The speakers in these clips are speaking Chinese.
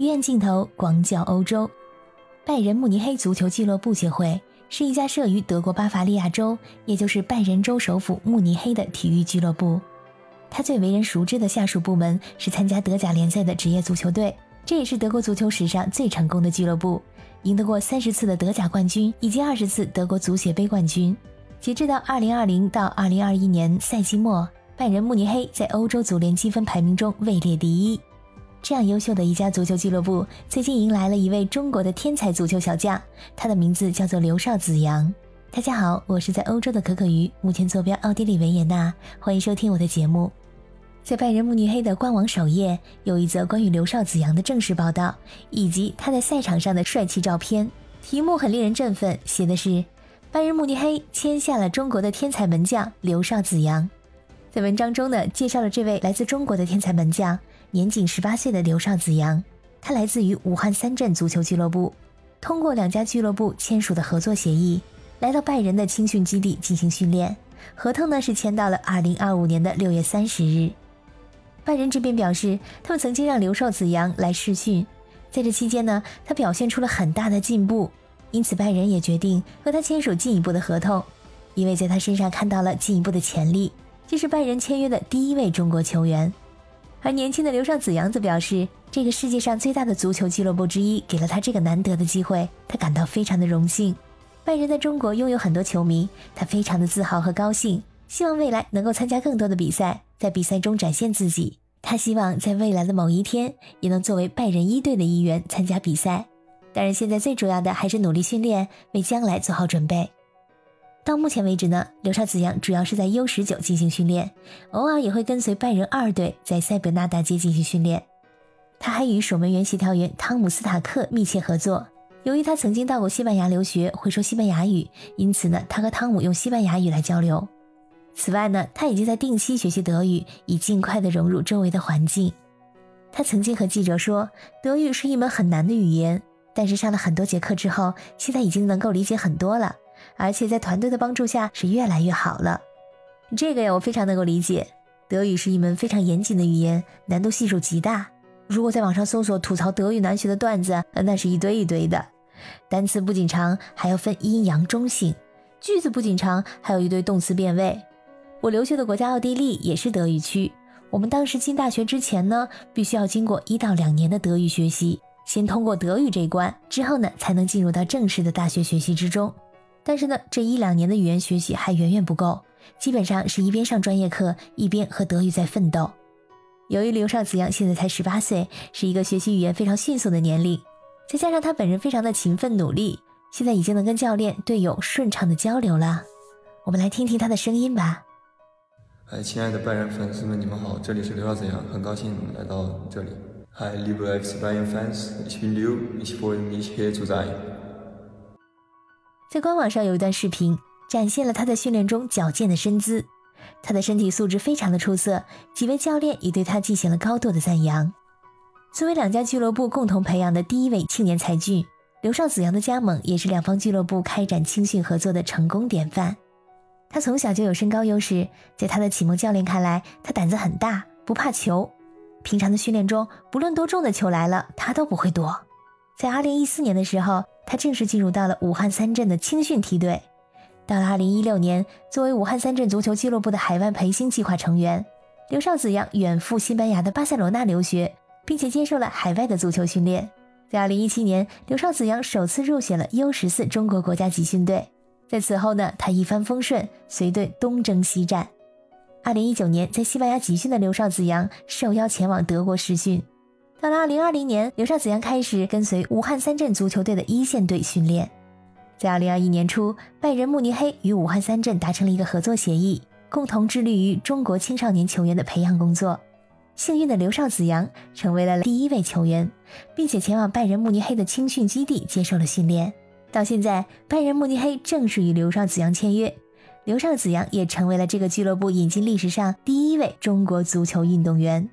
鱼眼镜头广角欧洲，拜仁慕尼黑足球俱乐部协会是一家设于德国巴伐利亚州，也就是拜仁州首府慕尼黑的体育俱乐部。它最为人熟知的下属部门是参加德甲联赛的职业足球队，这也是德国足球史上最成功的俱乐部，赢得过三十次的德甲冠军以及二十次德国足协杯冠军。截至到二零二零到二零二一年赛季末。拜仁慕尼黑在欧洲足联积分排名中位列第一。这样优秀的一家足球俱乐部，最近迎来了一位中国的天才足球小将，他的名字叫做刘少子阳。大家好，我是在欧洲的可可鱼，目前坐标奥地利维也纳，欢迎收听我的节目。在拜仁慕尼黑的官网首页，有一则关于刘少子阳的正式报道，以及他在赛场上的帅气照片。题目很令人振奋，写的是：拜仁慕尼黑签下了中国的天才门将刘少子阳。在文章中呢，介绍了这位来自中国的天才门将，年仅十八岁的刘少子阳。他来自于武汉三镇足球俱乐部，通过两家俱乐部签署的合作协议，来到拜仁的青训基地进行训练。合同呢是签到了二零二五年的六月三十日。拜仁这边表示，他们曾经让刘少子阳来试训，在这期间呢，他表现出了很大的进步，因此拜仁也决定和他签署进一步的合同，因为在他身上看到了进一步的潜力。这是拜仁签约的第一位中国球员，而年轻的刘尚子阳则表示，这个世界上最大的足球俱乐部之一给了他这个难得的机会，他感到非常的荣幸。拜仁在中国拥有很多球迷，他非常的自豪和高兴，希望未来能够参加更多的比赛，在比赛中展现自己。他希望在未来的某一天也能作为拜仁一队的一员参加比赛。当然，现在最主要的还是努力训练，为将来做好准备。到目前为止呢，刘少子阳主要是在 U 十九进行训练，偶尔也会跟随拜仁二队在塞本纳大街进行训练。他还与守门员协调员汤姆斯塔克密切合作。由于他曾经到过西班牙留学，会说西班牙语，因此呢，他和汤姆用西班牙语来交流。此外呢，他已经在定期学习德语，以尽快的融入周围的环境。他曾经和记者说，德语是一门很难的语言，但是上了很多节课之后，现在已经能够理解很多了。而且在团队的帮助下是越来越好了，这个呀我非常能够理解。德语是一门非常严谨的语言，难度系数极大。如果在网上搜索吐槽德语难学的段子，那是一堆一堆的。单词不仅长，还要分阴阳中性；句子不仅长，还有一堆动词变位。我留学的国家奥地利也是德语区，我们当时进大学之前呢，必须要经过一到两年的德语学习，先通过德语这一关，之后呢才能进入到正式的大学学习之中。但是呢，这一两年的语言学习还远远不够，基本上是一边上专业课，一边和德语在奋斗。由于刘少子阳现在才十八岁，是一个学习语言非常迅速的年龄，再加上他本人非常的勤奋努力，现在已经能跟教练、队友顺畅的交流了。我们来听听他的声音吧。嗨，亲爱的拜仁粉丝们，你们好，这里是刘少子阳，很高兴来到这里。Hi，liebe FC Bayern Fans，ich bin Liu, ich freue mich hier zu sein。在官网上有一段视频，展现了他在训练中矫健的身姿，他的身体素质非常的出色，几位教练也对他进行了高度的赞扬。作为两家俱乐部共同培养的第一位青年才俊，刘少子阳的加盟也是两方俱乐部开展青训合作的成功典范。他从小就有身高优势，在他的启蒙教练看来，他胆子很大，不怕球，平常的训练中，不论多重的球来了，他都不会躲。在二零一四年的时候。他正式进入到了武汉三镇的青训梯队。到了二零一六年，作为武汉三镇足球俱乐部的海外培训计划成员，刘少子阳远赴西班牙的巴塞罗那留学，并且接受了海外的足球训练。在二零一七年，刘少子阳首次入选了 U 十四中国国家集训队。在此后呢，他一帆风顺，随队东征西战。二零一九年，在西班牙集训的刘少子阳受邀前往德国实训。到了二零二零年，刘少子阳开始跟随武汉三镇足球队的一线队训练。在二零二一年初，拜仁慕尼黑与武汉三镇达成了一个合作协议，共同致力于中国青少年球员的培养工作。幸运的刘少子阳成为了第一位球员，并且前往拜仁慕尼黑的青训基地接受了训练。到现在，拜仁慕尼黑正式与刘少子阳签约，刘少子阳也成为了这个俱乐部引进历史上第一位中国足球运动员。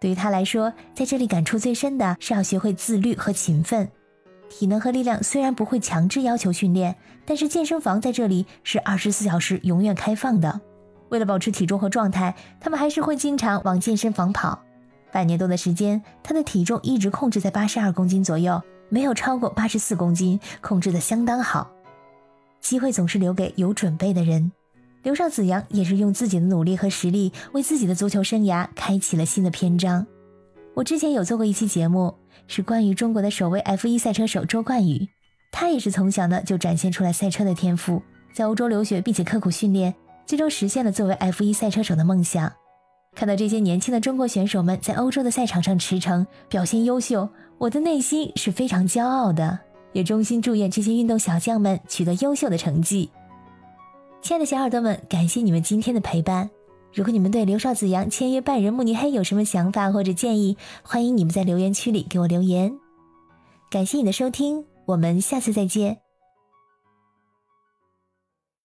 对于他来说，在这里感触最深的是要学会自律和勤奋。体能和力量虽然不会强制要求训练，但是健身房在这里是二十四小时永远开放的。为了保持体重和状态，他们还是会经常往健身房跑。半年多的时间，他的体重一直控制在八十二公斤左右，没有超过八十四公斤，控制的相当好。机会总是留给有准备的人。刘少子阳也是用自己的努力和实力，为自己的足球生涯开启了新的篇章。我之前有做过一期节目，是关于中国的首位 F1 赛车手周冠宇，他也是从小呢就展现出来赛车的天赋，在欧洲留学并且刻苦训练，最终实现了作为 F1 赛车手的梦想。看到这些年轻的中国选手们在欧洲的赛场上驰骋，表现优秀，我的内心是非常骄傲的，也衷心祝愿这些运动小将们取得优秀的成绩。亲爱的小耳朵们，感谢你们今天的陪伴。如果你们对刘少子阳签约拜仁慕尼黑有什么想法或者建议，欢迎你们在留言区里给我留言。感谢你的收听，我们下次再见。